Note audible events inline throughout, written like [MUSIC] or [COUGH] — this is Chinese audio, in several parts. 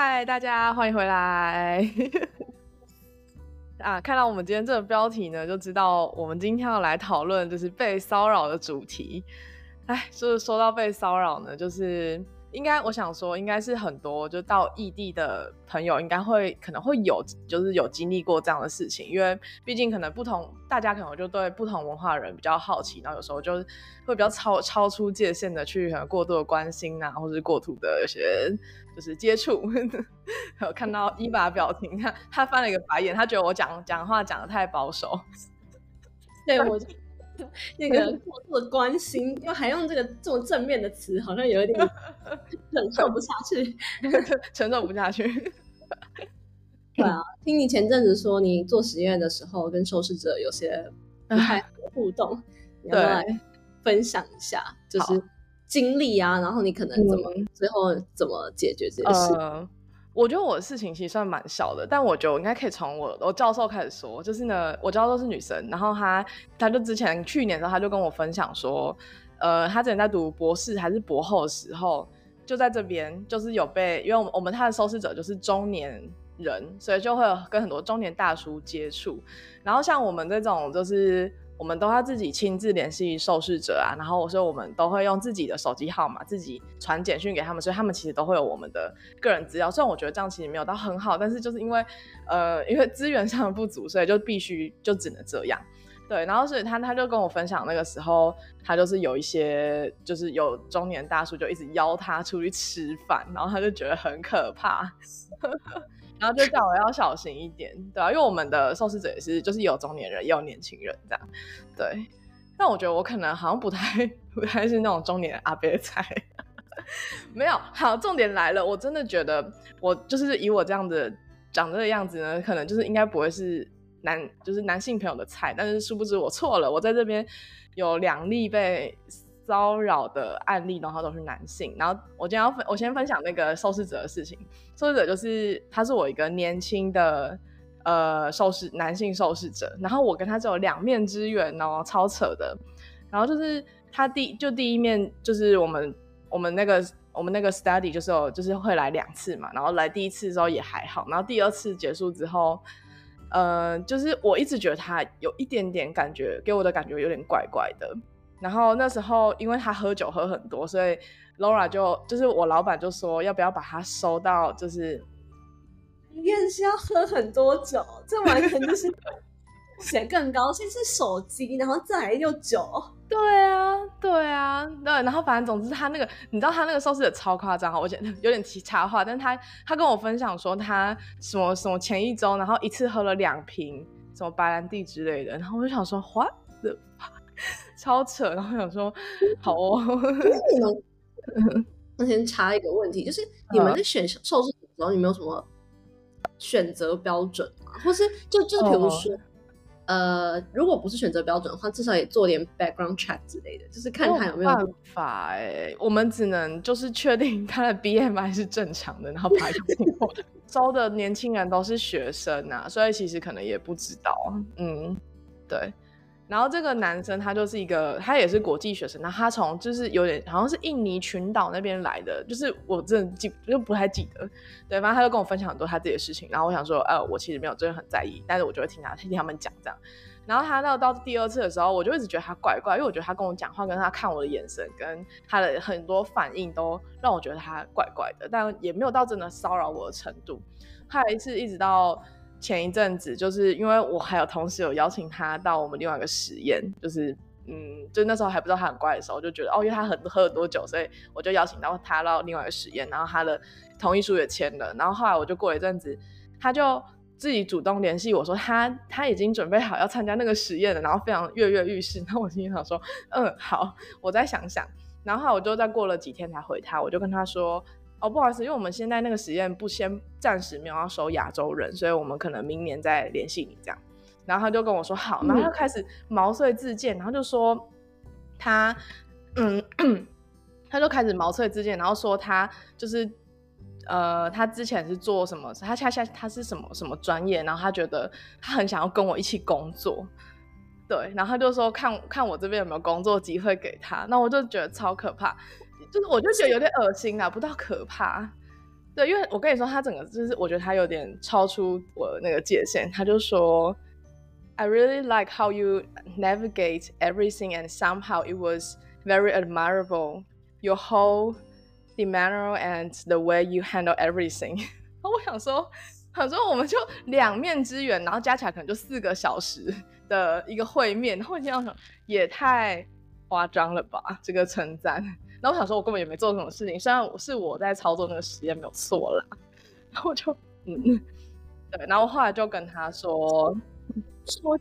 嗨，大家欢迎回来！[LAUGHS] 啊，看到我们今天这个标题呢，就知道我们今天要来讨论就是被骚扰的主题。哎，就是说到被骚扰呢，就是应该我想说，应该是很多就到异地的朋友，应该会可能会有，就是有经历过这样的事情，因为毕竟可能不同，大家可能就对不同文化的人比较好奇，然后有时候就会比较超超出界限的去可能过度的关心啊，或者是过度的有些。就是接触，有 [LAUGHS] 看到伊娃表情，他他翻了一个白眼，他觉得我讲讲话讲的太保守。[LAUGHS] 对我 [LAUGHS] 那个过度的关心，又还用这个这么正面的词，好像有一点 [LAUGHS] 承受不下去，[LAUGHS] 承受不下去。对啊，听你前阵子说你做实验的时候跟受试者有些不太互动，对，来分享一下，就是。经历啊，然后你可能怎么最后怎么解决这件事？我觉得我的事情其实算蛮小的，但我觉得我应该可以从我我教授开始说。就是呢，我教授是女生，然后她她就之前去年的时候，她就跟我分享说，呃，她之前在读博士还是博后的时候，就在这边就是有被，因为我们我们他的收视者就是中年人，所以就会有跟很多中年大叔接触。然后像我们这种就是。我们都要自己亲自联系受试者啊，然后我说我们都会用自己的手机号码自己传简讯给他们，所以他们其实都会有我们的个人资料。虽然我觉得这样其实没有到很好，但是就是因为呃因为资源上的不足，所以就必须就只能这样。对，然后所以他他就跟我分享那个时候，他就是有一些就是有中年大叔就一直邀他出去吃饭，然后他就觉得很可怕。[LAUGHS] 然后就叫我要小心一点，对啊，因为我们的受试者也是，就是有中年人，也有年轻人这样，对。但我觉得我可能好像不太不太是那种中年阿伯菜，[LAUGHS] 没有。好，重点来了，我真的觉得我就是以我这样子长这个样子呢，可能就是应该不会是男，就是男性朋友的菜。但是殊不知我错了，我在这边有两例被。骚扰的案例，然后都是男性。然后我今天要分，我先分享那个受试者的事情。受试者就是他是我一个年轻的呃受试男性受试者，然后我跟他只有两面之缘哦，超扯的。然后就是他第就第一面就是我们我们那个我们那个 study 就是有就是会来两次嘛，然后来第一次的时候也还好，然后第二次结束之后，呃，就是我一直觉得他有一点点感觉，给我的感觉有点怪怪的。然后那时候，因为他喝酒喝很多，所以 Laura 就就是我老板就说，要不要把他收到？就是验是要喝很多酒，这完全就是写更高，先是手机，然后再来又酒。对啊，对啊，对。然后反正总之他那个，你知道他那个收视的超夸张，我觉得 [LAUGHS] 有点奇插话，但是他他跟我分享说，他什么什么前一周，然后一次喝了两瓶什么白兰地之类的，然后我就想说，what？超扯，然后想说好哦。你们，我先插一个问题，就是你们在选受试者的时候，你们有什么选择标准吗？或是就就比如说，呃，如果不是选择标准的话，至少也做点 background check 之类的，就是看看有没有办法。哎，我们只能就是确定他的 BMI 是正常的，然后排除。[LAUGHS] 招的年轻人都是学生啊，所以其实可能也不知道。嗯，对。然后这个男生他就是一个，他也是国际学生，那他从就是有点好像是印尼群岛那边来的，就是我真的记就不太记得，对，反正他就跟我分享很多他自己的事情，然后我想说，呃，我其实没有真的很在意，但是我就会听他听他们讲这样。然后他到到第二次的时候，我就一直觉得他怪怪，因为我觉得他跟我讲话，跟他看我的眼神，跟他的很多反应都让我觉得他怪怪的，但也没有到真的骚扰我的程度。还有一次，一直到。前一阵子，就是因为我还有同事有邀请他到我们另外一个实验，就是嗯，就那时候还不知道他很乖的时候，就觉得哦，因为他很喝很多酒，所以我就邀请到他到另外一个实验，然后他的同意书也签了，然后后来我就过了一阵子，他就自己主动联系我说他他已经准备好要参加那个实验了，然后非常跃跃欲试。[LAUGHS] 那我心里想说，嗯，好，我再想想。然后我就再过了几天才回他，我就跟他说，哦，不好意思，因为我们现在那个实验不先暂时没有要收亚洲人，所以我们可能明年再联系你这样。然后他就跟我说好，然后就开始毛遂自荐，然后就说他嗯，[COUGHS] 他就开始毛遂自荐，然后说他就是。呃，他之前是做什么？他恰恰他是什么什么专业？然后他觉得他很想要跟我一起工作，对，然后他就说看看我这边有没有工作机会给他。那我就觉得超可怕，就是我就觉得有点恶心啊，不到可怕。对，因为我跟你说，他整个就是我觉得他有点超出我那个界限。他就说，I really like how you navigate everything, and somehow it was very admirable. Your whole The manner and the way you handle everything，我想说，想说我们就两面之缘，然后加起来可能就四个小时的一个会面，然后我心想，也太夸张了吧，这个称赞。然后我想说，我根本也没做什么事情，虽然是我在操作那个实验没有错啦，然后我就嗯，对，然后后来就跟他说，说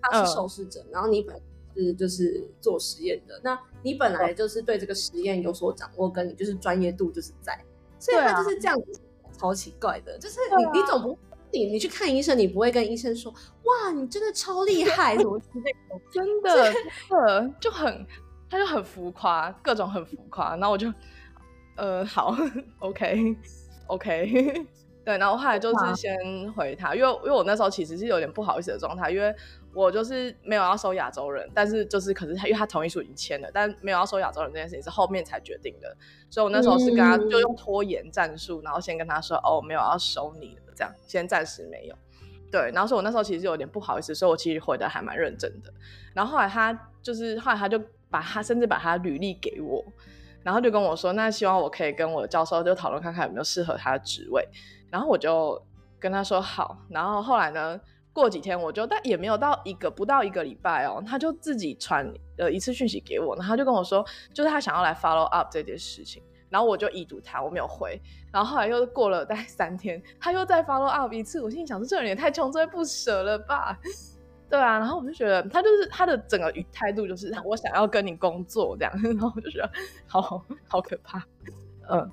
他是受试者，然后你本。是就是做实验的，那你本来就是对这个实验有所掌握，跟你就是专业度就是在，所以他就是这样子，超奇怪的，就是你你总不你你去看医生，你不会跟医生说哇你真的超厉害什么之类的，[LAUGHS] 真的真的就很他就很浮夸，各种很浮夸，然后我就呃好 OK OK [LAUGHS] 对，然后后来就是先回他，因为因为我那时候其实是有点不好意思的状态，因为。我就是没有要收亚洲人，但是就是可是他，因为他同意书已经签了，但没有要收亚洲人这件事情是后面才决定的，所以我那时候是跟他就用拖延战术，然后先跟他说哦，没有要收你了，这样先暂时没有。对，然后说我那时候其实有点不好意思，所以我其实回的还蛮认真的。然后后来他就是后来他就把他甚至把他履历给我，然后就跟我说，那希望我可以跟我的教授就讨论看看有没有适合他的职位。然后我就跟他说好。然后后来呢？过几天我就，但也没有到一个不到一个礼拜哦，他就自己传呃一次讯息给我，然后他就跟我说，就是他想要来 follow up 这件事情，然后我就已读他，我没有回，然后后来又过了大概三天，他又再 follow up 一次，我心里想说这人也太穷追不舍了吧，对啊，然后我就觉得他就是他的整个语态度就是我想要跟你工作这样，[LAUGHS] 然后我就觉得好好可怕，嗯，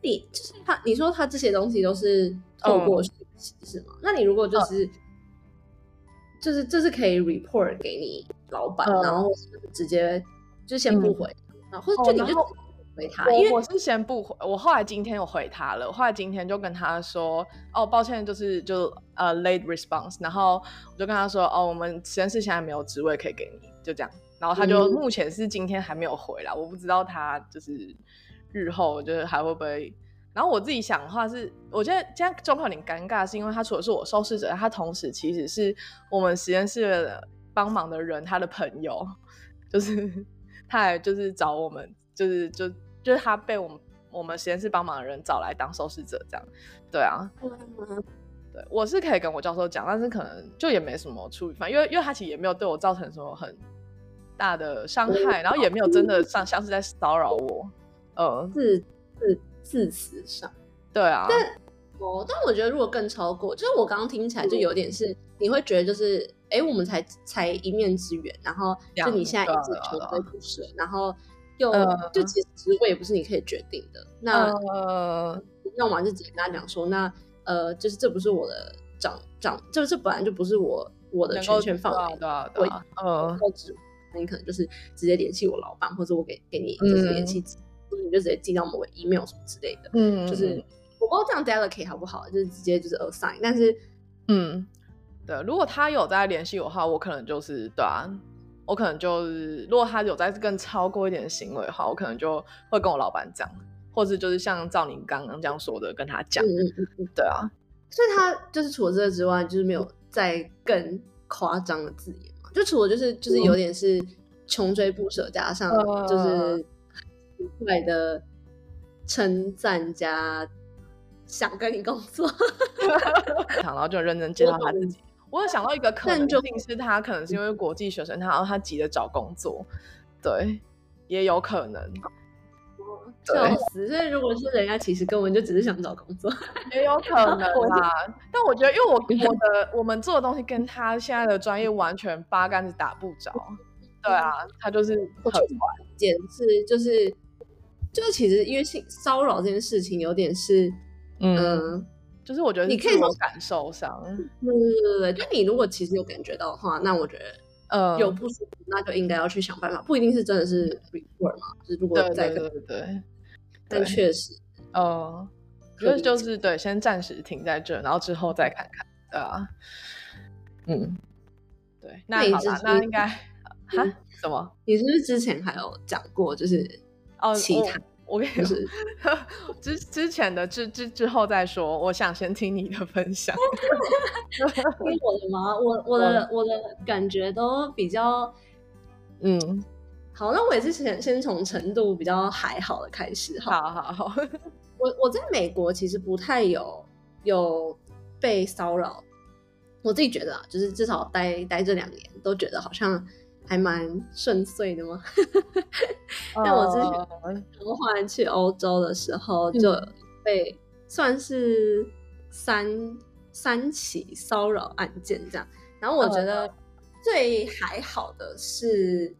你就是他，你说他这些东西都是透过。是吗？那你如果就是就是这是可以 report 给你老板，然后直接就先不回啊，或者就你就回他，因为我是先不回，我后来今天有回他了，我后来今天就跟他说，哦，抱歉，就是就呃 late response，然后我就跟他说，哦，我们实验室现在没有职位可以给你，就这样，然后他就目前是今天还没有回来，我不知道他就是日后就是还会不会。然后我自己想的话是，我觉得现在状况有点尴尬，是因为他除了是我受试者，他同时其实是我们实验室帮忙的人，他的朋友，[LAUGHS] 就是他还就是找我们，就是就就是他被我们我们实验室帮忙的人找来当受试者，这样，对啊，对，我是可以跟我教授讲，但是可能就也没什么处理方，因为因为他其实也没有对我造成什么很大的伤害，然后也没有真的像像是在骚扰我，呃，是是。字词上，对啊，但哦，但我觉得如果更超过，就是我刚刚听起来就有点是，你会觉得就是，哎，我们才才一面之缘，然后就你现在一直求追不舍，然后又就其实职位也不是你可以决定的，那呃，那我就直接跟他讲说，那呃，就是这不是我的长长，这这本来就不是我我的权限范围，对对，呃，那你可能就是直接联系我老板，或者我给给你就是联系。你就直接寄到某个 email 什么之类的，嗯，就是我不知道这样 delegate 好不好，就是直接就是 assign，但是，嗯，对，如果他有在联系我的话，我可能就是对啊，我可能就是如果他有在更超过一点行为的话，我可能就会跟我老板讲，或者就是像赵宁刚刚这样说的，跟他讲，嗯嗯嗯，对啊，所以他就是除了这个之外，就是没有再更夸张的字眼嘛，就除了就是就是有点是穷追不舍，加上就是。出来的称赞加想跟你工作，[LAUGHS] 然后就认真介绍他自己。我有想到一个可能性是，他可能是因为国际学生，他然后他急着找工作，对，也有可能。笑死！所以如果是人家其实根本就只是想找工作，也有可能 [LAUGHS] 啦。但我觉得，因为我我的我们做的东西跟他现在的专业完全八竿子打不着。[LAUGHS] 对啊，他就是很关键是就是就是其实因为性骚扰这件事情有点是嗯，就是我觉得你可以从感受上，对对对对，就你如果其实有感觉到的话，那我觉得。呃，有不舒服，那就应该要去想办法，不一定是真的是 report 嘛，就是如果在对对对，但确实，呃，觉得就是对，先暂时停在这，然后之后再看看，对啊，嗯，对，那好了，那应该哈什么？你是不是之前还有讲过，就是哦，其他？我跟你说，[LAUGHS] 之之前的之之之后再说。我想先听你的分享。[LAUGHS] 听我的吗？我我的我的感觉都比较，嗯，好。那我也是先先从程度比较还好的开始。好好好。[LAUGHS] 我我在美国其实不太有有被骚扰，我自己觉得啊，就是至少待待这两年都觉得好像。还蛮顺遂的吗？[LAUGHS] 但我之前刚换去欧洲的时候，就被算是三三起骚扰案件这样。然后我觉得最还好的是，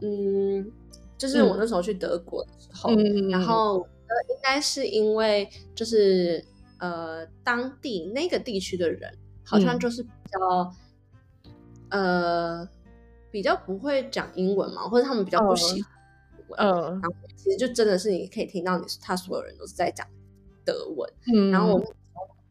嗯，就是我那时候去德国的时候，然后呃，应该是因为就是呃，当地那个地区的人好像就是比较呃。比较不会讲英文嘛，或者他们比较不喜欢嗯，然后其实就真的是你可以听到你他所有人都是在讲德文，嗯，然后我们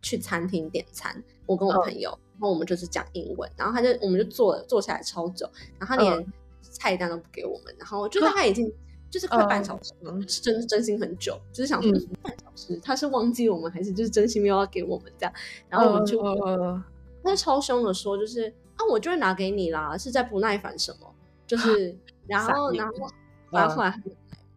去餐厅点餐，我跟我朋友，然后我们就是讲英文，然后他就我们就坐坐下来超久，然后他连菜单都不给我们，然后就是他已经就是快半小时，是真真心很久，就是想说半小时，他是忘记我们还是就是真心没有要给我们这样，然后我们就他就超凶的说就是。啊，我就会拿给你啦，是在不耐烦什么？就是，然后，然后，然后后来，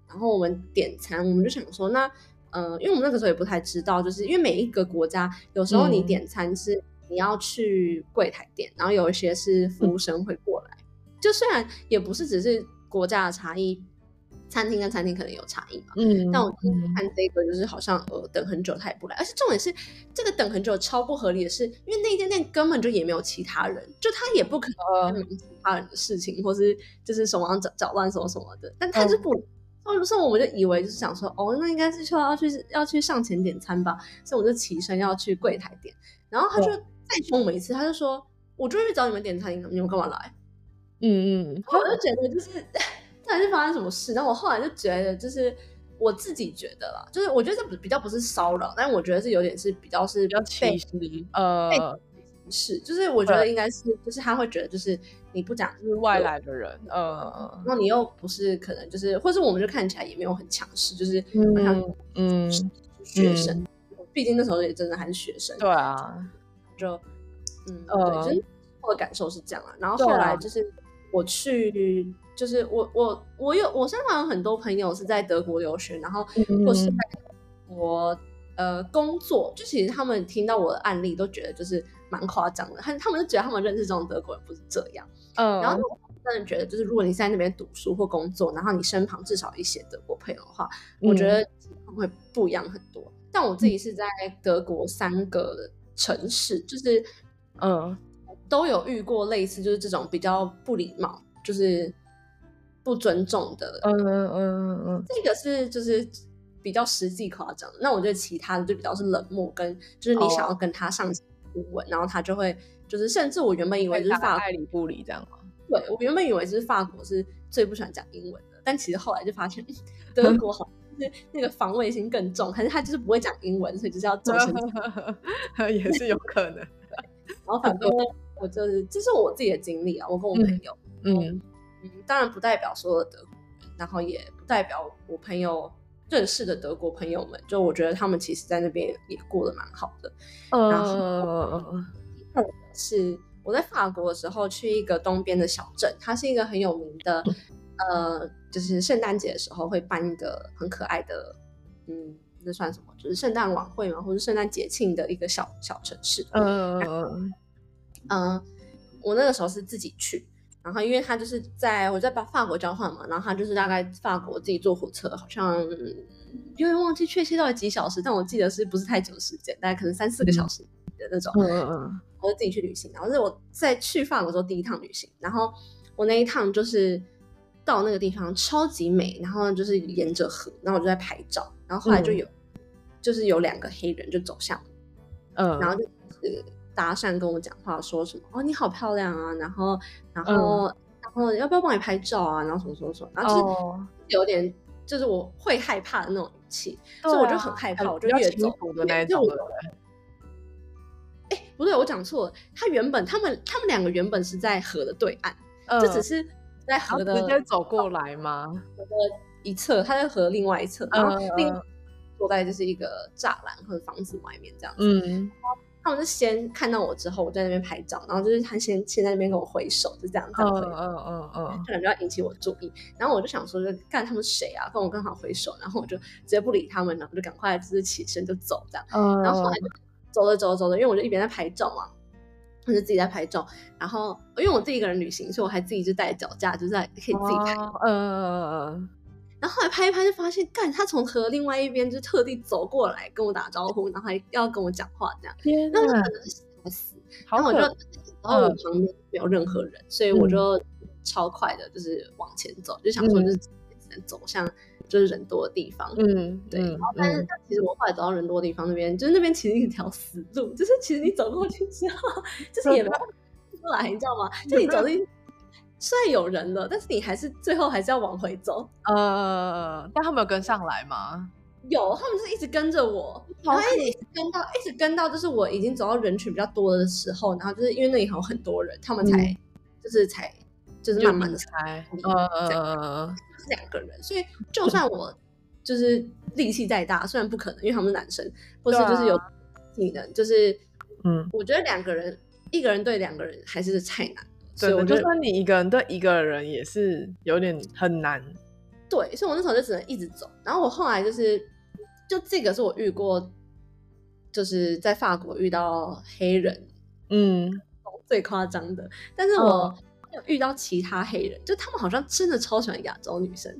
然后我们点餐，我们就想说，那，呃，因为我们那个时候也不太知道，就是因为每一个国家，有时候你点餐是你要去柜台点，然后有一些是服务生会过来，就虽然也不是只是国家的差异。餐厅跟餐厅可能有差异嘛，嗯，但我看这个就是好像呃等很久他也不来，而且重点是这个等很久超不合理的是，因为那间店根本就也没有其他人，就他也不可能忙其他人的事情，或是就是手忙脚脚乱什么什么的，但他就不，所以我们就以为就是想说哦，那应该是说要去要去上前点餐吧，所以我就起身要去柜台点，然后他就再凶我们一次，他就说我就去找你们点餐，你们干嘛来？嗯嗯，我就觉得就是。到底是发生什么事？然后我后来就觉得，就是我自己觉得啦，就是我觉得这比较不是骚扰，但我觉得是有点是比较是比较歧视，呃，是，就是我觉得应该是，就是他会觉得，就是你不讲就是外来的人，呃，那你又不是可能就是，或者我们就看起来也没有很强势，就是好像嗯学生，毕竟那时候也真的还是学生，对啊，就嗯，对，我的感受是这样啊。然后后来就是我去。就是我我我有我身旁有很多朋友是在德国留学，然后或是在我呃工作，就其实他们听到我的案例都觉得就是蛮夸张的，他他们就觉得他们认识这种德国人不是这样，嗯，然后真的觉得就是如果你在那边读书或工作，然后你身旁至少一些德国朋友的话，我觉得会不一样很多。但我自己是在德国三个城市，就是嗯都有遇过类似就是这种比较不礼貌，就是。不尊重的，嗯嗯嗯嗯，这个是就是比较实际夸张。那我觉得其他的就比较是冷漠，跟就是你想要跟他上然后他就会就是甚至我原本以为就是法爱理不理这样吗？对我原本以为就是法国是最不喜欢讲英文的，但其实后来就发现德国好那个防卫心更重，可是他就是不会讲英文，所以就是要走成 [LAUGHS] 也是有可能。[LAUGHS] 然后反正我就是这是我自己的经历啊，我跟我朋友，嗯。嗯，当然不代表所有的德国人，然后也不代表我朋友认识的德国朋友们。就我觉得他们其实在那边也过得蛮好的。然后，是我在法国的时候去一个东边的小镇，它是一个很有名的，呃，就是圣诞节的时候会办一个很可爱的，嗯，这算什么？就是圣诞晚会嘛，或者圣诞节庆的一个小小城市。嗯嗯嗯，我那个时候是自己去。然后因为他就是在我在法法国交换嘛，然后他就是大概法国自己坐火车，好像因为忘记确切到底几小时，但我记得是不是太久时间，大概可能三四个小时的那种。嗯嗯嗯。我就自己去旅行，然后是我在去法国时候第一趟旅行，然后我那一趟就是到那个地方超级美，然后就是沿着河，然后我就在拍照，然后后来就有就是有两个黑人就走向，嗯，然后就是搭讪跟我讲话，说什么哦你好漂亮啊，然后然后然后要不要帮你拍照啊，然后什么什么什么，然后就是有点就是我会害怕的那种语气，所以我就很害怕，我就越走的那种。哎，不对，我讲错了。他原本他们他们两个原本是在河的对岸，这只是在河的直接走过来吗？河的一侧，他在河另外一侧，然后另坐在就是一个栅栏或者房子外面这样子。嗯，他们就先看到我之后，我在那边拍照，然后就是他先先在那边跟我挥手，就这样这样挥，嗯嗯嗯，就感觉要引起我注意。然后我就想说，就看他们谁啊，跟我刚好挥手，然后我就直接不理他们，然后就赶快就是起身就走这样。然后后来就。走着走着走着，因为我就一边在拍照嘛，我就自己在拍照。然后因为我自己一个人旅行，所以我还自己就带脚架，就在可以自己拍。嗯嗯嗯。然后后来拍一拍，就发现，干他从河另外一边就特地走过来跟我打招呼，然后还要跟我讲话，这样。天哪！吓死！然后我就，然后我旁边没有任何人，所以我就超快的，就是往前走，就想说就是走向。就是人多的地方，嗯，对。然后，但是其实我后来走到人多的地方那边，就是那边其实一条死路，就是其实你走过去之后，[LAUGHS] 就是也没 [LAUGHS] 出来，你知道吗？就你走进去，虽然有人了，但是你还是最后还是要往回走。呃，但他们有跟上来吗？有，他们是一直跟着我，然后一直跟到，一直跟到，就是我已经走到人群比较多的时候，然后就是因为那里还有很多人，他们才就是才就是慢慢的才，呃是。两个人，所以就算我就是力气再大，虽然不可能，因为他们是男生，或是就是有体能，就是嗯，我觉得两个人，一个人对两个人还是太难。所以我就算你一个人对一个人也是有点很难。对，所以我那时候就只能一直走。然后我后来就是，就这个是我遇过，就是在法国遇到黑人，嗯，最夸张的。但是我有。遇到其他黑人，就他们好像真的超喜欢亚洲女生，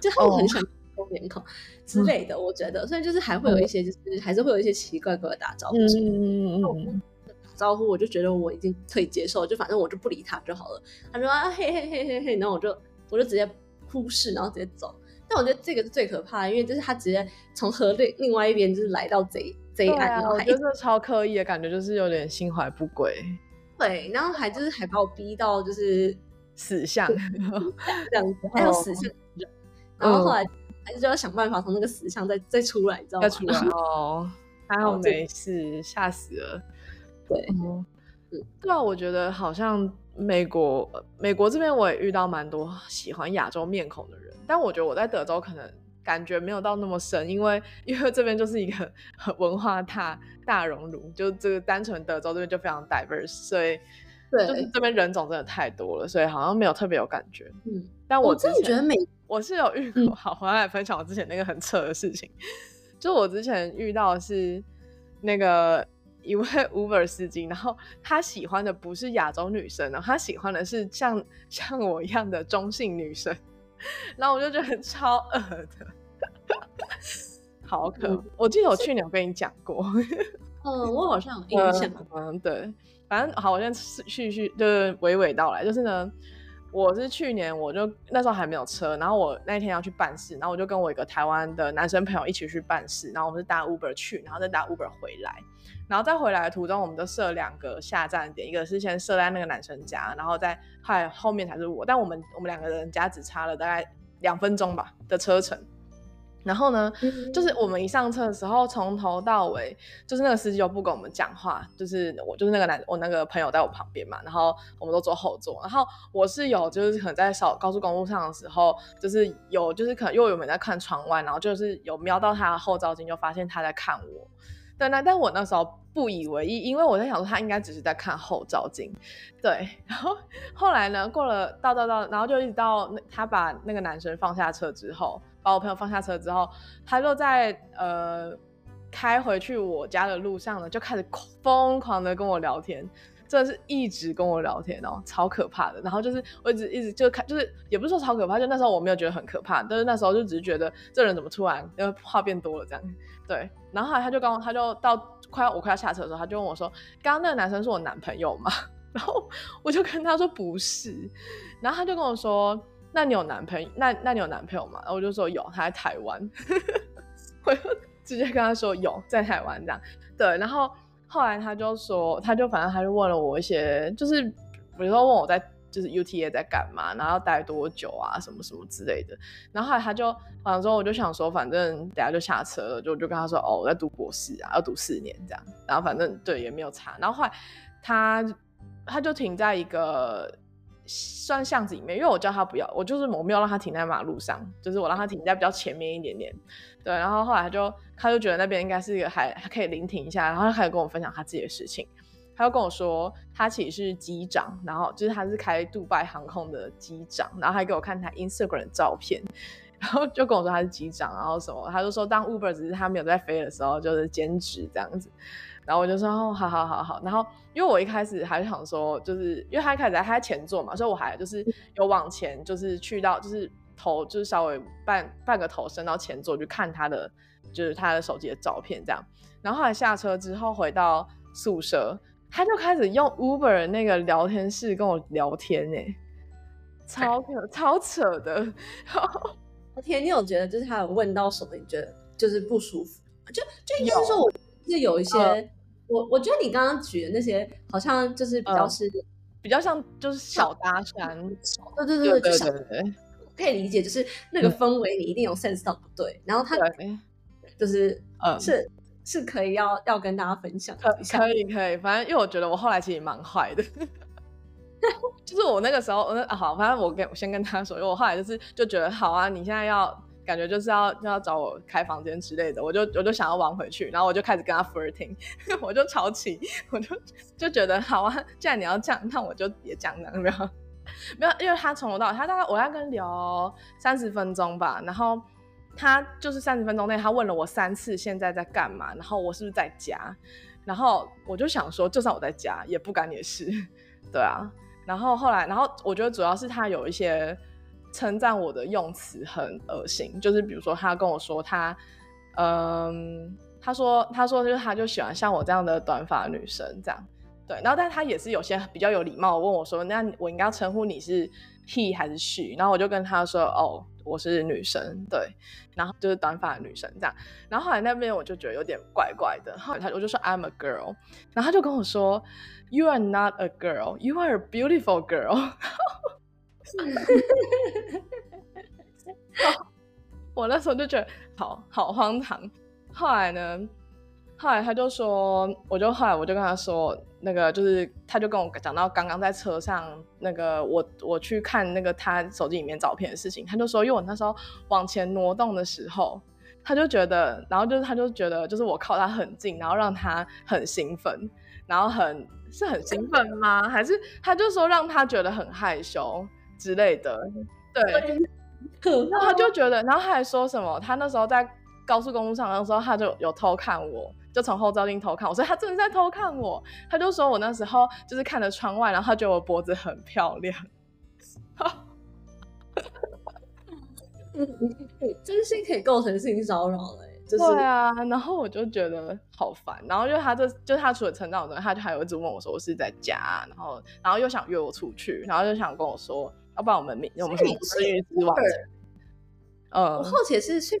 就他们很喜欢欧脸孔之类的。我觉得，所以就是还会有一些，就是还是会有一些奇奇怪怪的打招呼。嗯嗯嗯打招呼我就觉得我已经可以接受，就反正我就不理他就好了。他说啊嘿嘿嘿嘿嘿，然后我就我就直接忽视，然后直接走。但我觉得这个是最可怕的，因为就是他直接从河对另外一边就是来到这这一岸，然后还就是超刻意的感觉，就是有点心怀不轨。[LAUGHS] 对，然后还就是还把我逼到就是 [LAUGHS] 死相这样子，还有死相，然后后来还是就要想办法从那个死相再再出来，你知道吗？再出来哦，[LAUGHS] 还好没事，吓死了。对，嗯，对啊，我觉得好像美国美国这边我也遇到蛮多喜欢亚洲面孔的人，但我觉得我在德州可能。感觉没有到那么深，因为因为这边就是一个文化大大熔炉，就这个单纯德州这边就非常 diverse，所以对，就是这边人种真的太多了，所以好像没有特别有感觉。嗯，但我真的觉得美，我是有遇过。好，回来分享我之前那个很扯的事情，[LAUGHS] 就我之前遇到是那个一位 [LAUGHS] Uber 司机，然后他喜欢的不是亚洲女生，然后他喜欢的是像 [LAUGHS] 像我一样的中性女生，然后我就觉得超恶的。好可，我记得我去年有跟你讲过，嗯，我好像有印象，嗯，对，反正好，我先续续就是娓娓道来，就是呢，我是去年我就那时候还没有车，然后我那天要去办事，然后我就跟我一个台湾的男生朋友一起去办事，然后我们是搭 Uber 去，然后再搭 Uber 回来，然后在回来的途中，我们就设两个下站点，一个是先设在那个男生家，然后再后后面才是我，但我们我们两个人家只差了大概两分钟吧的车程。然后呢，就是我们一上车的时候，从头到尾，就是那个司机就不跟我们讲话，就是我就是那个男，我那个朋友在我旁边嘛，然后我们都坐后座，然后我是有就是可能在少高速公路上的时候，就是有就是可能因为我没在看窗外，然后就是有瞄到他的后照镜，就发现他在看我。对，那但我那时候不以为意，因为我在想说他应该只是在看后照镜。对，[LAUGHS] 然后后来呢，过了到到到，然后就一直到那他把那个男生放下车之后，把我朋友放下车之后，他就在呃开回去我家的路上呢，就开始疯狂的跟我聊天。真的是一直跟我聊天哦，超可怕的。然后就是我一直一直就看，就是也不是说超可怕，就那时候我没有觉得很可怕，但是那时候就只是觉得这人怎么突然呃话变多了这样。对，然后后来他就跟我他就到快要我快要下车的时候，他就问我说：“刚刚那个男生是我男朋友吗？” [LAUGHS] 然后我就跟他说不是，然后他就跟我说：“那你有男朋友？那那你有男朋友吗？”然后我就说有，他在台湾。[LAUGHS] 我就直接跟他说有在台湾这样。对，然后。后来他就说，他就反正他就问了我一些，就是比如说问我在就是 UTA 在干嘛，然后要待多久啊，什么什么之类的。然后后来他就完了之后，我就想说，反正等下就下车了，就就跟他说，哦，我在读博士啊，要读四年这样。然后反正对也没有差。然后后来他他就停在一个。算巷子里面，因为我叫他不要，我就是我没有让他停在马路上，就是我让他停在比较前面一点点。对，然后后来他就他就觉得那边应该是一个还还可以聆听一下，然后他开始跟我分享他自己的事情。他就跟我说，他其实是机长，然后就是他是开杜拜航空的机长，然后还给我看他 Instagram 的照片，然后就跟我说他是机长，然后什么，他就说当 Uber 只是他没有在飞的时候就是兼职这样子。然后我就说哦，好好好好。然后因为我一开始还想说，就是因为他一开始在他前座嘛，所以我还就是有往前，就是去到就是头就是稍微半半个头伸到前座去看他的就是他的手机的照片这样。然后后来下车之后回到宿舍，他就开始用 Uber 那个聊天室跟我聊天哎，超扯超扯的。我 [LAUGHS] 天，你有觉得就是他有问到什么？你觉得就是不舒服？就就应该是说我是有一些。我我觉得你刚刚举的那些好像就是比较是比较像就是小搭讪，对对对对对对对，可以理解，就是那个氛围你一定有 sense 到不对，然后他就是呃是是可以要要跟大家分享可可以可以，反正因为我觉得我后来其实蛮坏的，[LAUGHS] 就是我那个时候啊好，反正我跟我先跟他说，因为我后来就是就觉得好啊，你现在要。感觉就是要要找我开房间之类的，我就我就想要玩回去，然后我就开始跟他 flirting，我就吵起，我就就觉得好啊，既然你要这样，那我就也这样，没有没有，因为他从头到尾，他大概我要跟聊三十分钟吧，然后他就是三十分钟内，他问了我三次现在在干嘛，然后我是不是在家，然后我就想说，就算我在家，也不干你的事，[LAUGHS] 对啊，然后后来，然后我觉得主要是他有一些。称赞我的用词很恶心，就是比如说他跟我说他，嗯，他说他说就是他就喜欢像我这样的短发女生这样，对，然后但他也是有些比较有礼貌问我说，那我应该称呼你是 he 还是 she？然后我就跟他说，哦，我是女生，对，然后就是短发女生这样，然后后来那边我就觉得有点怪怪的，后来他我就说 I'm a girl，然后他就跟我说，You are not a girl, you are a beautiful girl。[LAUGHS] 我那时候就觉得好好荒唐。后来呢，后来他就说，我就后来我就跟他说，那个就是他就跟我讲到刚刚在车上那个我我去看那个他手机里面照片的事情。他就说，因为我那时候往前挪动的时候，他就觉得，然后就是他就觉得，就是我靠他很近，然后让他很兴奋，然后很是很兴奋吗？还是他就说让他觉得很害羞？之类的，对，然后他就觉得，然后他还说什么？他那时候在高速公路上的时候，他就有偷看我，就从后照镜偷看我，所以他真的在偷看我。他就说我那时候就是看着窗外，然后他觉得我脖子很漂亮。真心可以构成性骚扰嘞。对啊，然后我就觉得好烦，然后就他这就他除了成长之外，他就还有一直问我说我是在家，然后然后又想约我出去，然后就想跟我说。要不然我们明我们是私域之外，呃，我好奇是是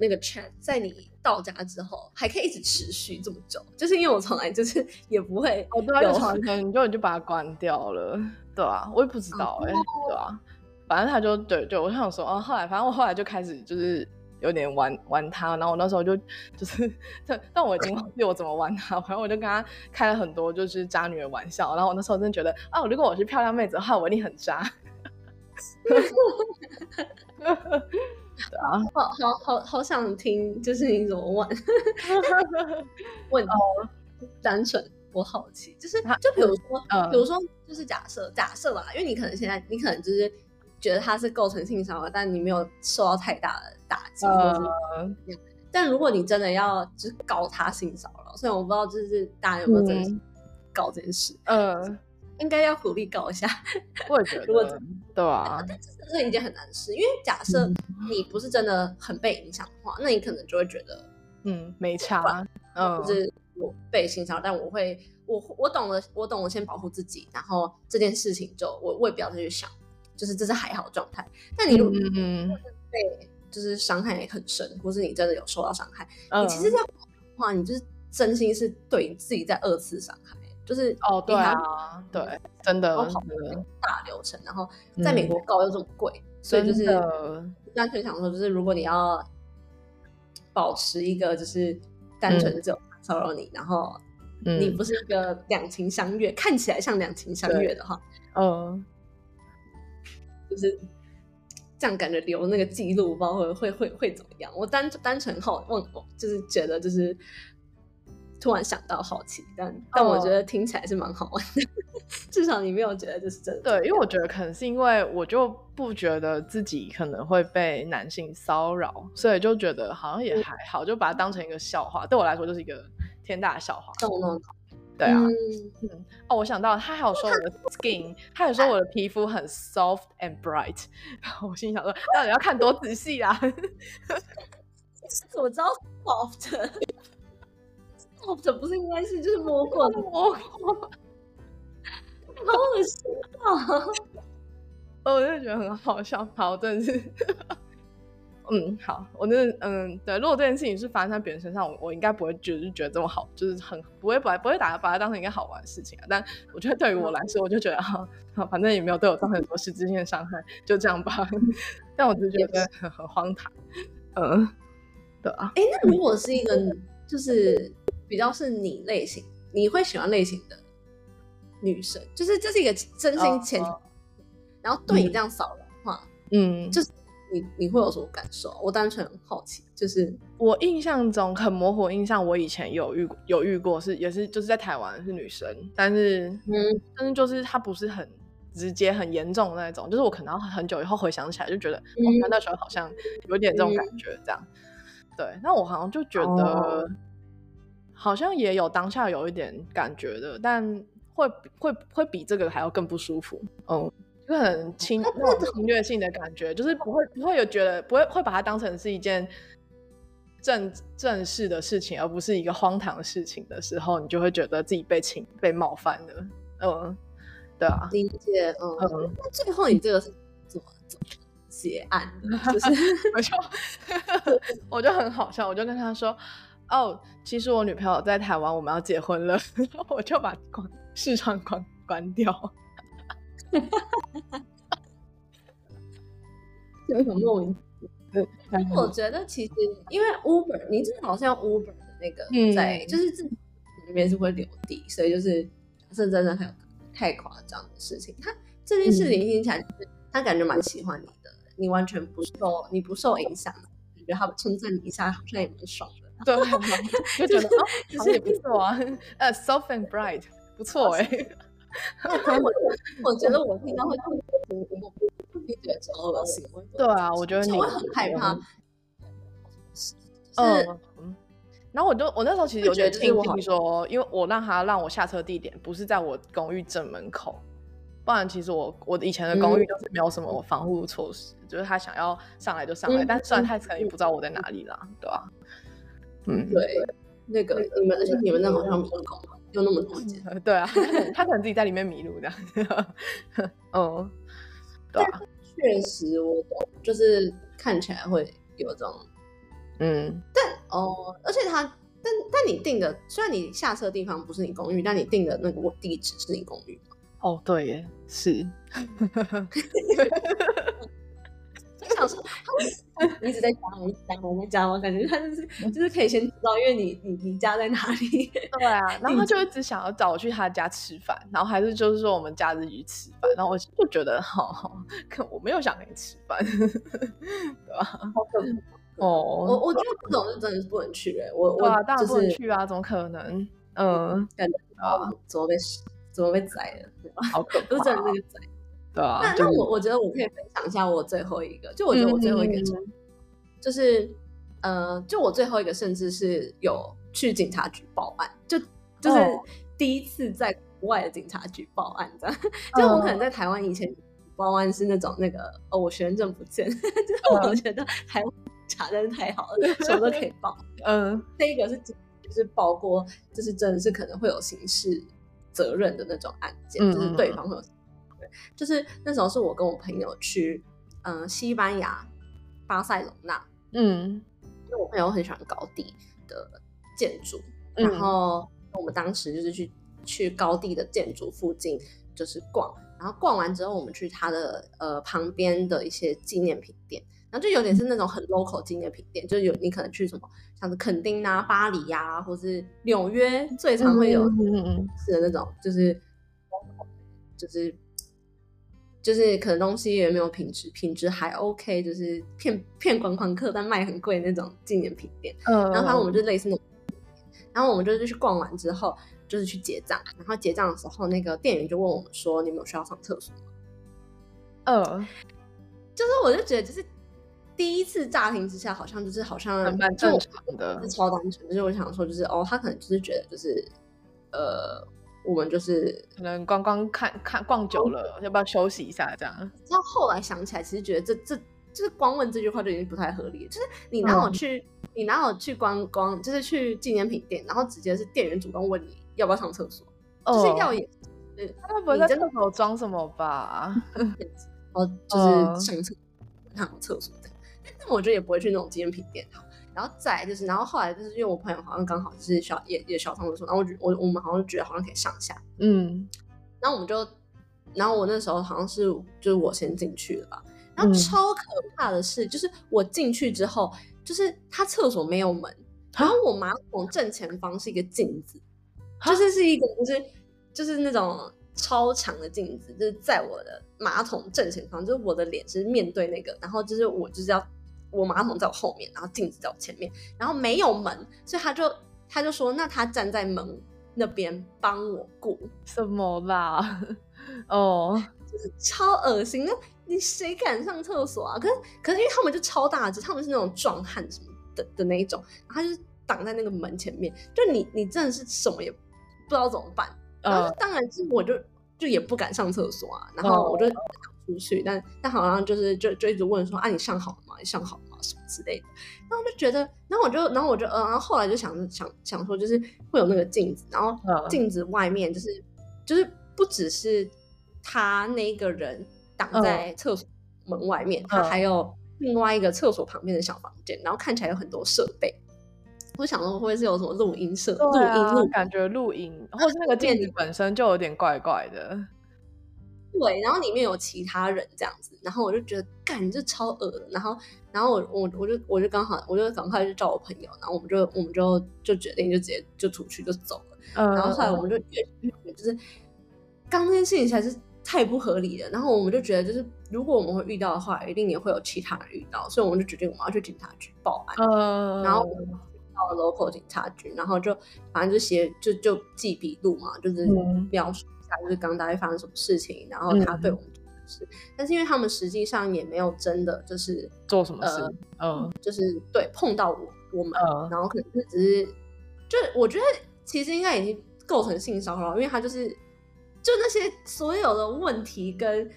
那个 chat 在你到家之后还可以一直持续这么久，就是因为我从来就是 [LAUGHS] 也不会，哦对啊，就完全你就你就把它关掉了，对啊，我也不知道哎，对啊，反正他就对对，我想说哦，后来反正我后来就开始就是有点玩玩他，然后我那时候就就是 [LAUGHS] 但但我已经忘记我怎么玩他，反正我就跟他开了很多就是渣女的玩笑，然后我那时候真的觉得啊，如果我是漂亮妹子的话，我一定很渣。[LAUGHS] 啊，好好好好想听，就是你怎么问？[LAUGHS] 问哦，单纯我好奇，就是就比如说，比如说，就是假设假设吧，因为你可能现在你可能就是觉得他是构成性骚扰，但你没有受到太大的打击，但如果你真的要就是告他性骚扰，虽然我不知道就是大家有没有真的告这件事，嗯，应该要鼓励搞一下。我也觉得，[LAUGHS] 如果对啊，但是这是一件很难事，因为假设你不是真的很被影响的话，那你可能就会觉得，嗯，没差，嗯，就是我被性骚扰，但我会，我我懂了，我懂了，先保护自己，然后这件事情就我我也不要再去想，就是这是还好状态。但你如果被就是伤害很深，或是你真的有受到伤害，你其实这样的话，你就是真心是对你自己在二次伤害，就是哦，对啊，对，真的，跑大流程，然后在美国告又这么贵，所以就是单纯想说，就是如果你要保持一个就是单纯的这种骚扰你，然后你不是一个两情相悦，看起来像两情相悦的话，嗯，就是。这样感觉留那个记录，包括会会会会怎么样？我单单纯好问，就是觉得就是突然想到好奇，但但我觉得听起来是蛮好玩的。[LAUGHS] 至少你没有觉得这是真的。对，因为我觉得可能是因为我就不觉得自己可能会被男性骚扰，所以就觉得好像也还好，就把它当成一个笑话。对我来说就是一个天大的笑话。懂懂懂。对啊，嗯，哦，我想到他还有说我的 [LAUGHS] skin，他有说我的皮肤很 soft and bright，[LAUGHS] 然后我心想说，到底要看多仔细啊？怎么知道 soft？soft 不是应该是就是摸过的摸过？好恶心啊！哦，我就觉得很好笑，好，真的是。嗯，好，我真的嗯，对，如果这件事情是发生在别人身上，我我应该不会觉得觉得这么好，就是很不会把不会打把它当成一个好玩的事情啊。但我觉得对于我来说，我就觉得哈，反正也没有对我造成很多实质性的伤害，就这样吧。[LAUGHS] 但我只是觉得很很荒唐，嗯，对啊。哎，那如果是一个就是比较是你类型，你会喜欢类型的女生，就是这是一个真心前，然后对你这样骚扰的话，嗯，就是。你你会有什么感受？我单纯很好奇，就是我印象中很模糊印象，我以前有遇有遇过，是也是就是在台湾是女生，但是嗯，但是就是她不是很直接很严重的那种，就是我可能很久以后回想起来就觉得，哦，那时候好像有点这种感觉，这样。对，那我好像就觉得好像也有当下有一点感觉的，但会会会比这个还要更不舒服，嗯。就很侵那种侵略性的感觉，就是不会不会有觉得不会会把它当成是一件正正式的事情，而不是一个荒唐的事情的时候，你就会觉得自己被侵被冒犯了。嗯，对啊，理解。嗯，那最后你这个是怎么怎么结案的？就是 [LAUGHS] [LAUGHS] 我就 [LAUGHS] 我就很好笑，我就跟他说：“哦，其实我女朋友在台湾，我们要结婚了。”然后我就把关视窗关关掉。哈哈哈哈哈！有一种莫名。我觉得其实因为 Uber，你真的好像 Uber 的那个在，就是自己里面是会留底，所以就是是真的很有太夸张的事情。他这件事情听起来，他感觉蛮喜欢你的，你完全不受，你不受影响，感觉他称赞你一下，好像也蛮爽的。[LAUGHS] 对，[LAUGHS] 就觉得哦，好像也不错啊。呃，soft and bright，不错哎。我觉得我听到会特别觉得超恶心。对啊，我觉得你会很害怕。嗯，然后我就我那时候其实有觉得庆幸说，因为我让他让我下车地点不是在我公寓正门口，不然其实我我以前的公寓都是没有什么防护措施，就是他想要上来就上来，但虽然他可能也不知道我在哪里啦，对吧？嗯，对，那个你们而且你们那好像迷路。有那么多间，对啊，他可能自己在里面迷路的，[LAUGHS] 嗯，对啊，确实我懂，就是看起来会有这种，嗯，但哦，而且他，但但你订的，虽然你下车地方不是你公寓，但你订的那个地址是你公寓吗？哦，对，耶，是。[LAUGHS] 想说，[LAUGHS] 一直在讲我讲我在家吗？感觉他就是就是可以先知道，因为你你你家在哪里？对啊，[LAUGHS] 然后他就一直想要找我去他家吃饭，然后还是就是说我们假日去吃饭，然后我就觉得好好，可我没有想跟你吃饭，[LAUGHS] 对吧？好可哦，我我觉得这种是真的是不能去哎，我我当然不能去啊，怎么可能？嗯，感觉啊，怎么被怎么被宰了？好可怕，都真的那个宰。对啊，那那我我觉得我可以分享一下我最后一个，就我觉得我最后一个就是呃，就我最后一个甚至是有去警察局报案，就就是第一次在国外的警察局报案这样。[LAUGHS] 就我可能在台湾以前报案是那种那个哦，我学生证不见，[LAUGHS] 就是我觉得台湾警察真是太好了，什么都可以报。[LAUGHS] 嗯，这一个是就是报过，就是真的是可能会有刑事责任的那种案件，就是对方会有。就是那时候是我跟我朋友去嗯西班牙巴塞隆纳，嗯。因为我朋友很喜欢高地的建筑，然后我们当时就是去去高地的建筑附近就是逛，然后逛完之后，我们去他的呃旁边的一些纪念品店，然后就有点是那种很 local 纪念品店，就是有你可能去什么像是垦丁啊、巴黎呀，或是纽约最常会有是的那种，就是就是。就是可能东西也没有品质，品质还 OK，就是骗骗观光客但卖很贵那种纪念品店。嗯，然后反正我们就类似那种，然后我们就是去逛完之后，就是去结账，然后结账的时候，那个店员就问我们说：“你们有需要上厕所吗？”嗯，就是我就觉得，就是第一次乍听之下，好像就是好像蛮正常的，是超单纯。就是我想说，就是哦，他可能就是觉得，就是呃。我们就是可能光光看看逛久了，要不要休息一下？这样。到后来想起来，其实觉得这这就是光问这句话就已经不太合理。就是你哪有去，你哪有去观光，就是去纪念品店，然后直接是店员主动问你要不要上厕所，就是要也，他们不会在厕所装什么吧？[LAUGHS] 哦，就是上厕上厕所这样。但我觉得也不会去那种纪念品店。然后再就是，然后后来就是因为我朋友好像刚好就是小也也小通的时候，然后我我我们好像觉得好像可以上下，嗯，然后我们就，然后我那时候好像是就是我先进去了吧，然后超可怕的是，就是我进去之后，就是他厕所没有门，然后我马桶正前方是一个镜子，就是是一个就是就是那种超长的镜子，就是在我的马桶正前方，就是我的脸是面对那个，然后就是我就是要。我马桶在我后面，然后镜子在我前面，然后没有门，所以他就他就说，那他站在门那边帮我顾什么吧？[LAUGHS] 哦，就是超恶心，那你谁敢上厕所啊？可是可是因为他们就超大只，他们是那种壮汉什么的的那一种，然后他就挡在那个门前面，就你你真的是什么也不知道怎么办，然后当然是我就就也不敢上厕所啊，然后我就。出去，但但好像就是就就一直问说啊，你上好了吗？你上好了吗？什么之类的。然后我就觉得，然后我就，然后我就，呃，然后后来就想想想说，就是会有那个镜子，然后镜子外面就是就是不只是他那个人挡在厕所门外面，他还有另外一个厕所旁边的小房间，然后看起来有很多设备。我想说会不会是有什么录音设录音录感觉录音，或是那个镜子本身就有点怪怪的。对，然后里面有其他人这样子，然后我就觉得，干，这超恶的。然后，然后我我我就我就刚好，我就赶快去找我朋友，然后我们就我们就就决定就直接就出去就走了。嗯然后后来我们就越越就是，刚那件事情才是太不合理了。然后我们就觉得，就是如果我们会遇到的话，一定也会有其他人遇到，所以我们就决定我们要去警察局报案。嗯，然后到了 local 警察局，然后就反正就写就就记笔录嘛，就是描述。就是刚大概发生什么事情，然后他对我们做的事，但是因为他们实际上也没有真的就是做什么事，嗯，就是对碰到我我们，然后可能是只是，就我觉得其实应该已经构成性骚扰，因为他就是就那些所有的问题跟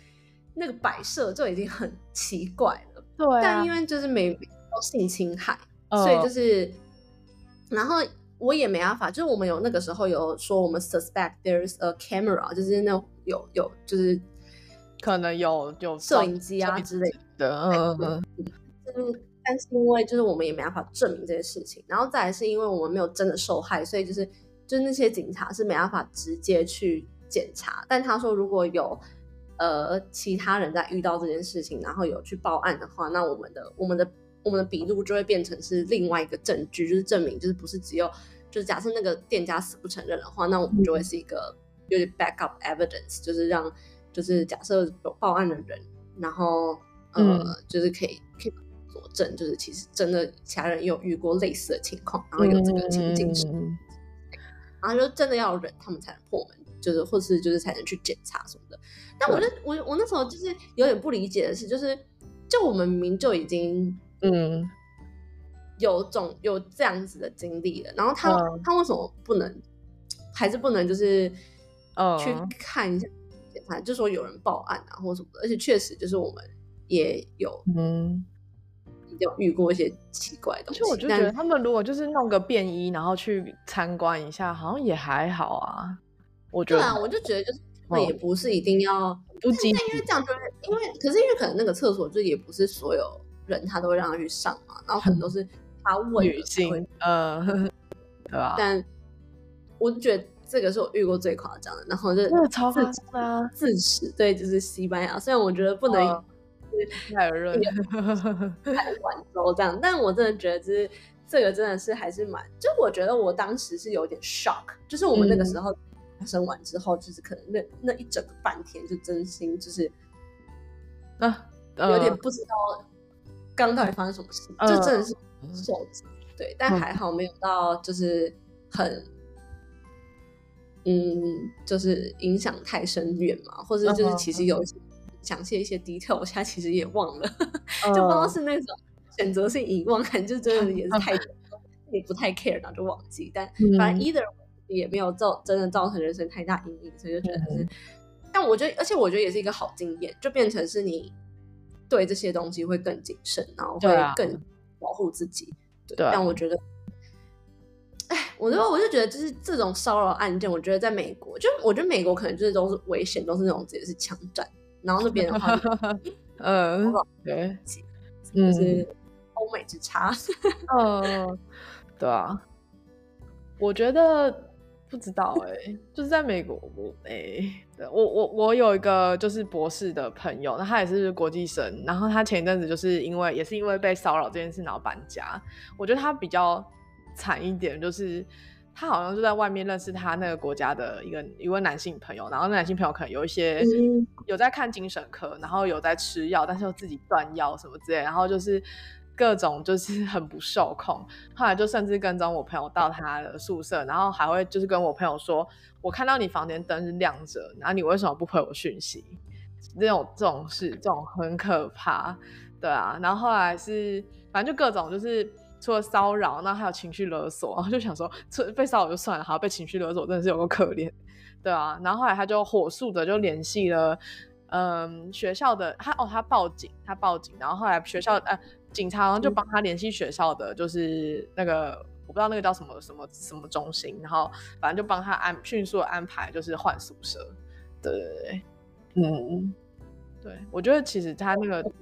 那个摆设就已经很奇怪了，对，但因为就是没有性侵害，所以就是然后。我也没办法，就是我们有那个时候有说我们 suspect there's a camera，就是那种有有就是可能有有摄影机啊之类的，嗯嗯，就是但是因为就是我们也没办法证明这些事情，然后再来是因为我们没有真的受害，所以就是就是那些警察是没办法直接去检查，但他说如果有呃其他人在遇到这件事情，然后有去报案的话，那我们的我们的我们的笔录就会变成是另外一个证据，就是证明就是不是只有。就是假设那个店家死不承认的话，那我们就会是一个有点 backup evidence，就是让就是假设有报案的人，然后呃，就是可以可以佐证，就是其实真的其他人有遇过类似的情况，然后有这个情境是，然后就真的要忍他们才能破门，就是或是就是才能去检查什么的。但我就我我那时候就是有点不理解的是，就是就我们明明就已经嗯。有种有这样子的经历的，然后他他为什么不能，还是不能就是去看一下检查，就说有人报案啊或什么的，而且确实就是我们也有嗯。有遇过一些奇怪的东西，就我就觉得他们如果就是弄个便衣，然后去参观一下，好像也还好啊。我觉得，对啊，我就觉得就是他们也不是一定要不进，因为这样就是因为，可是因为可能那个厕所就也不是所有人他都会让他去上嘛，然后可能都是他问女性，呃，对吧？但我觉得这个是我遇过最夸张的，然后就超夸张啊，自始对，就是西班牙，虽然我觉得不能。太热，太晚走这样，但我真的觉得，就是这个真的是还是蛮，就我觉得我当时是有点 shock，就是我们那个时候发生完之后，就是可能那那一整个半天，就真心就是啊，有点不知道刚到底发生什么事，就真的是受惊，对，但还好没有到就是很，嗯，就是影响太深远嘛，或者就是其实有一些。详细一些 detail，我现在其实也忘了，[LAUGHS] 就不知道是那种选择性遗忘，就真的也是太也不太 care，然后就忘记。但反正 either 也没有造真的造成人生太大阴影，所以就觉得是。但我觉得，而且我觉得也是一个好经验，就变成是你对这些东西会更谨慎，然后会更保护自己。对，但我觉得，哎，我就我就觉得，就是这种骚扰案件，我觉得在美国，就我觉得美国可能就是都是危险，都是那种直接是枪战。然后那边的话，[LAUGHS] 嗯，对，就是欧美之差，嗯，[LAUGHS] 对啊，我觉得不知道哎，[LAUGHS] 就是在美国，我哎，我我我有一个就是博士的朋友，那他也是国际生，然后他前一阵子就是因为也是因为被骚扰这件事然后搬家，我觉得他比较惨一点，就是。他好像就在外面认识他那个国家的一个一位男性朋友，然后那男性朋友可能有一些有在看精神科，然后有在吃药，但是又自己断药什么之类，然后就是各种就是很不受控。后来就甚至跟踪我朋友到他的宿舍，然后还会就是跟我朋友说：“我看到你房间灯是亮着，然后你为什么不回我讯息？”这种这种事，这种很可怕，对啊。然后后来是反正就各种就是。除了骚扰，那还有情绪勒索，然后就想说，被骚扰就算了，还要被情绪勒索，真的是有个可怜，对啊。然后后来他就火速的就联系了，嗯，学校的他哦，他报警，他报警，然后后来学校呃，警察就帮他联系学校的，就是那个我不知道那个叫什么什么什么中心，然后反正就帮他安迅速安排，就是换宿舍，对对对，嗯，对我觉得其实他那个。[LAUGHS]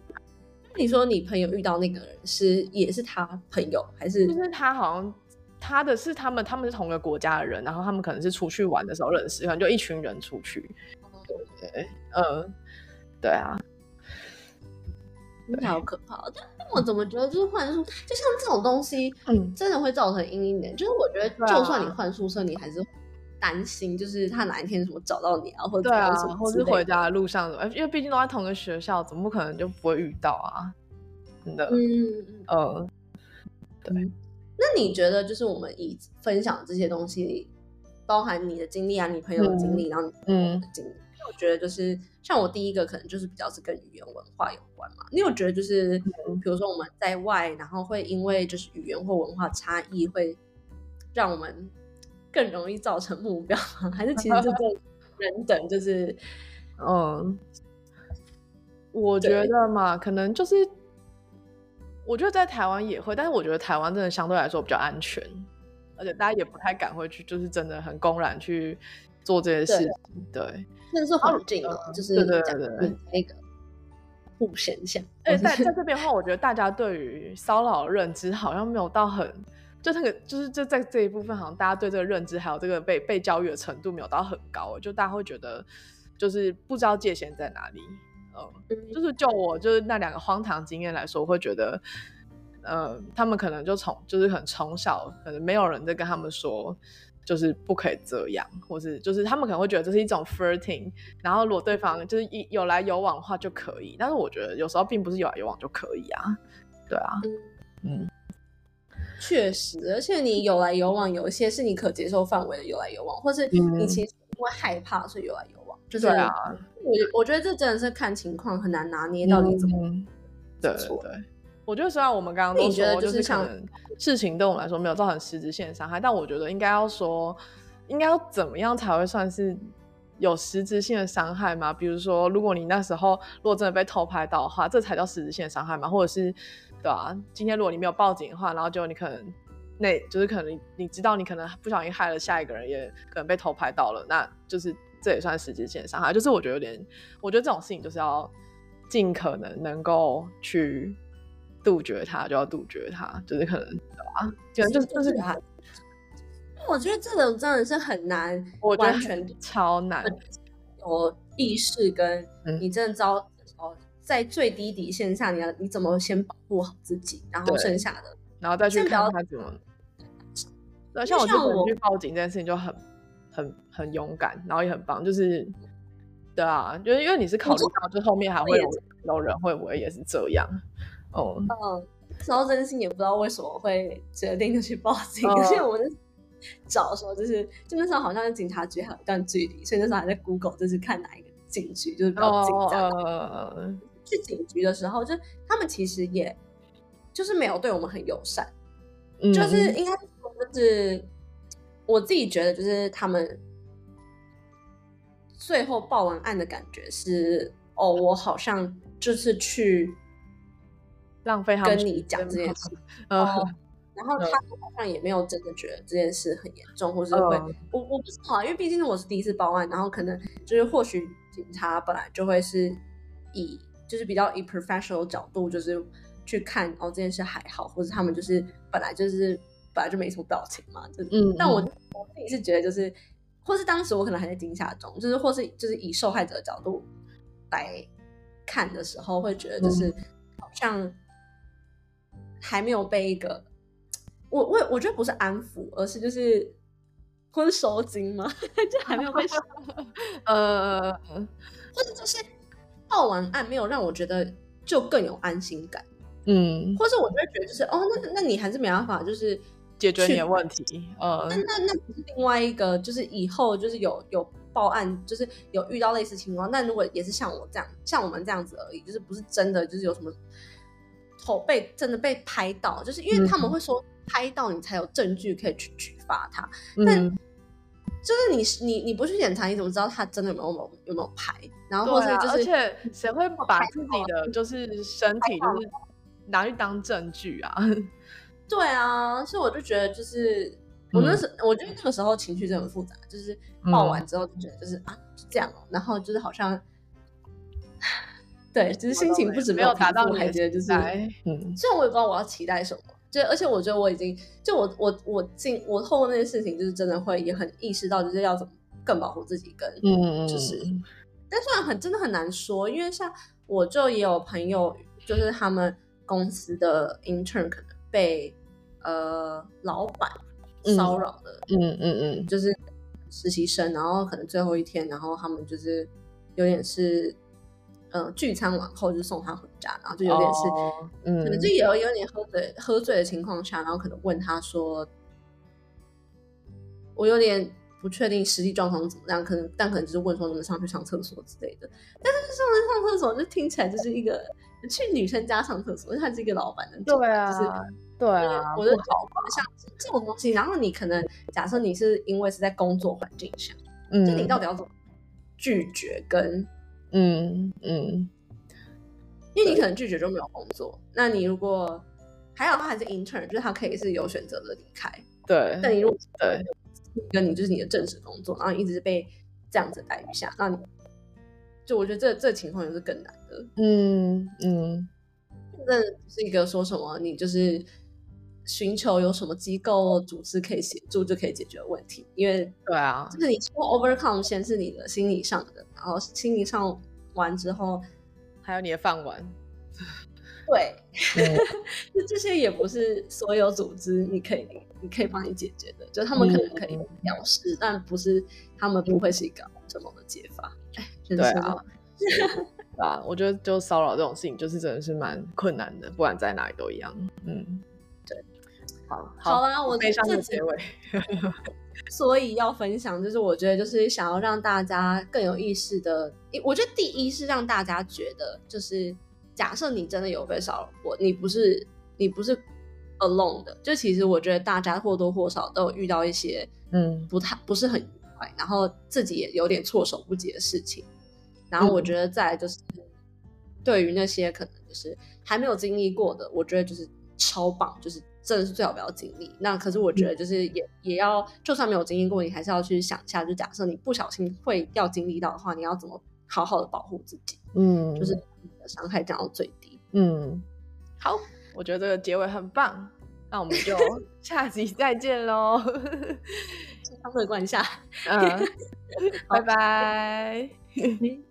你说你朋友遇到那个人是也是他朋友还是？就是他好像他的是他们他们是同一个国家的人，然后他们可能是出去玩的时候认识，可能就一群人出去。对，嗯，对啊，好可怕。但我怎么觉得就是换宿，就像这种东西，嗯，真的会造成阴影点。就是我觉得，就算你换宿舍，你还是担心，就是他哪一天什么找到你啊，或者对啊，或是回家的路上，因为毕竟都在同一个学校，怎么可能就不会遇到啊？真的，嗯嗯，对。那你觉得，就是我们以分享这些东西，包含你的经历啊，你朋友的经历，然后嗯经历，我觉得就是像我第一个，可能就是比较是跟语言文化有关嘛。你有觉得就是，比如说我们在外，然后会因为就是语言或文化差异，会让我们更容易造成目标，[LAUGHS] 还是其实就 [LAUGHS] 这人等，就是嗯，我觉得嘛，可能就是。我觉得在台湾也会，但是我觉得台湾真的相对来说比较安全，而且大家也不太敢会去，就是真的很公然去做这些事情。对，那是环境啊，就是对对对那个不现象。哎，在在这边的话，我觉得大家对于骚扰认知好像没有到很，就那个就是就在这一部分，好像大家对这个认知还有这个被被教育的程度没有到很高，就大家会觉得就是不知道界限在哪里。嗯，就是就我就是那两个荒唐经验来说，我会觉得，嗯，他们可能就从就是很从小可能没有人在跟他们说，就是不可以这样，或是就是他们可能会觉得这是一种 flirting，然后如果对方就是一有来有往的话就可以，但是我觉得有时候并不是有来有往就可以啊，对啊，嗯，确实，而且你有来有往，有一些是你可接受范围的有来有往，或是你。其实因为害怕所以有来有往。就是啊，我我觉得这真的是看情况，很难拿捏到底怎么。对对对，我觉得虽然我们刚刚都说，就是可能事情对我们来说没有造成实质性的伤害，但我觉得应该要说，应该要怎么样才会算是有实质性的伤害吗？比如说，如果你那时候如果真的被偷拍到的话，这才叫实质性的伤害吗？或者是，对啊？今天如果你没有报警的话，然后就你可能那就是可能你知道你可能不小心害了下一个人，也可能被偷拍到了，那就是这也算实质性的伤害。就是我觉得有点，我觉得这种事情就是要尽可能能够去。杜绝他就要杜绝他，就是可能啊，就就是就是他。我觉得这种真的是很难，我完全超难。有意识跟你真的知道哦，在最低底线下，你要你怎么先保护好自己，然后剩下的，然后再去看他怎么。对，像我就我去报警这件事情就很很很勇敢，然后也很棒，就是对啊，就是因为你是考虑到，就后面还会有有人会不会也是这样。哦，嗯，然后真心也不知道为什么会决定就去报警，而且我们找的时候就是，就那时候好像警察局还有一段距离，所以那时候还在 Google 就是看哪一个警局就是比较近这样。去警局的时候，就他们其实也就是没有对我们很友善，就是应该说就是我自己觉得就是他们最后报完案的感觉是，哦，我好像就是去。浪费跟你讲这件事，[LAUGHS] 嗯，然后他好像也没有真的觉得这件事很严重，或是会，我我不知道，因为毕竟我是第一次报案，然后可能就是或许警察本来就会是以就是比较以 professional 角度就是去看哦这件事还好，或者他们就是本来就是本来就没什么表情嘛，就嗯，但我我自己是觉得就是，或是当时我可能还在惊吓中，就是或是就是以受害者的角度来看的时候，会觉得就是好像。还没有被一个，我我我觉得不是安抚，而是就是或是收紧吗？[LAUGHS] 就还没有被收，[LAUGHS] 呃，或者就是报完案没有让我觉得就更有安心感，嗯，或者我就会觉得就是哦，那那你还是没办法就是解决你的问题，呃，那那那不是另外一个，就是以后就是有有报案，就是有遇到类似情况，那如果也是像我这样，像我们这样子而已，就是不是真的就是有什么。头被真的被拍到，就是因为他们会说拍到你才有证据可以去举发他，但就是你你你不去检查，你怎么知道他真的有没有有没有拍？然后或者就是，而且谁会把自己的就是身体就是拿去当证据啊？[LAUGHS] 对啊，所以我就觉得就是我那时我觉得那个时候情绪真的很复杂，就是报完之后就觉得就是啊是这样哦，然后就是好像。对，就是心情不止没有达到，还觉得就是，嗯，虽然我也不知道我要期待什么，就而且我觉得我已经，就我我我进我透过那些事情，就是真的会也很意识到，就是要怎么更保护自己，跟嗯就是，但虽然很真的很难说，因为像我就也有朋友，就是他们公司的 intern 可能被呃老板骚扰的，嗯嗯嗯，就是实习生，然后可能最后一天，然后他们就是有点是。嗯，聚餐完后就送他回家，然后就有点是，嗯，可能就有有点喝醉，喝醉的情况下，然后可能问他说，我有点不确定实际状况怎么样，可能但可能就是问说能不能上去上厕所之类的。但是上去上厕所就听起来就是一个去女生家上厕所，他是一个老板的，对啊，就是对啊，我就好像这种东西，然后你可能假设你是因为是在工作环境下，嗯，就你到底要怎么拒绝跟。嗯嗯，因为你可能拒绝就没有工作，那你如果还好他还是 intern，就是他可以是有选择的离开。对，但你如果对跟你就是你的正式工作，然后一直是被这样子待遇下，那你就我觉得这这情况也是更难的。嗯嗯，那是一个说什么你就是寻求有什么机构组织可以协助就可以解决问题，因为对啊，就是你说 overcome 先是你的心理上的。然后心理上完之后，还有你的饭碗，对，[LAUGHS] 就这些也不是所有组织你可以你可以帮你解决的，就他们可能可以表示，但不是他们不会是一个什么的解法。哎对啊，啊，我觉得就骚扰这种事情，就是真的是蛮困难的，不管在哪里都一样。嗯，对，好，好啦，我悲伤的结尾。所以要分享，就是我觉得就是想要让大家更有意识的。我觉得第一是让大家觉得，就是假设你真的有被骚扰过，你不是你不是 alone 的，就其实我觉得大家或多或少都有遇到一些嗯不太不是很愉快，然后自己也有点措手不及的事情。然后我觉得再就是对于那些可能就是还没有经历过的，我觉得就是超棒，就是真的是最好不要经历。那可是我觉得就是也也要，就算没有经历过，你还是要去想一下，就假设你不小心会要经历到的话，你要怎么好好的保护自己，嗯，就是你的伤害降到最低。嗯，好，我觉得这个结尾很棒，那我们就 [LAUGHS] 下集再见喽，相对关一下，嗯，[LAUGHS] 拜拜。[LAUGHS]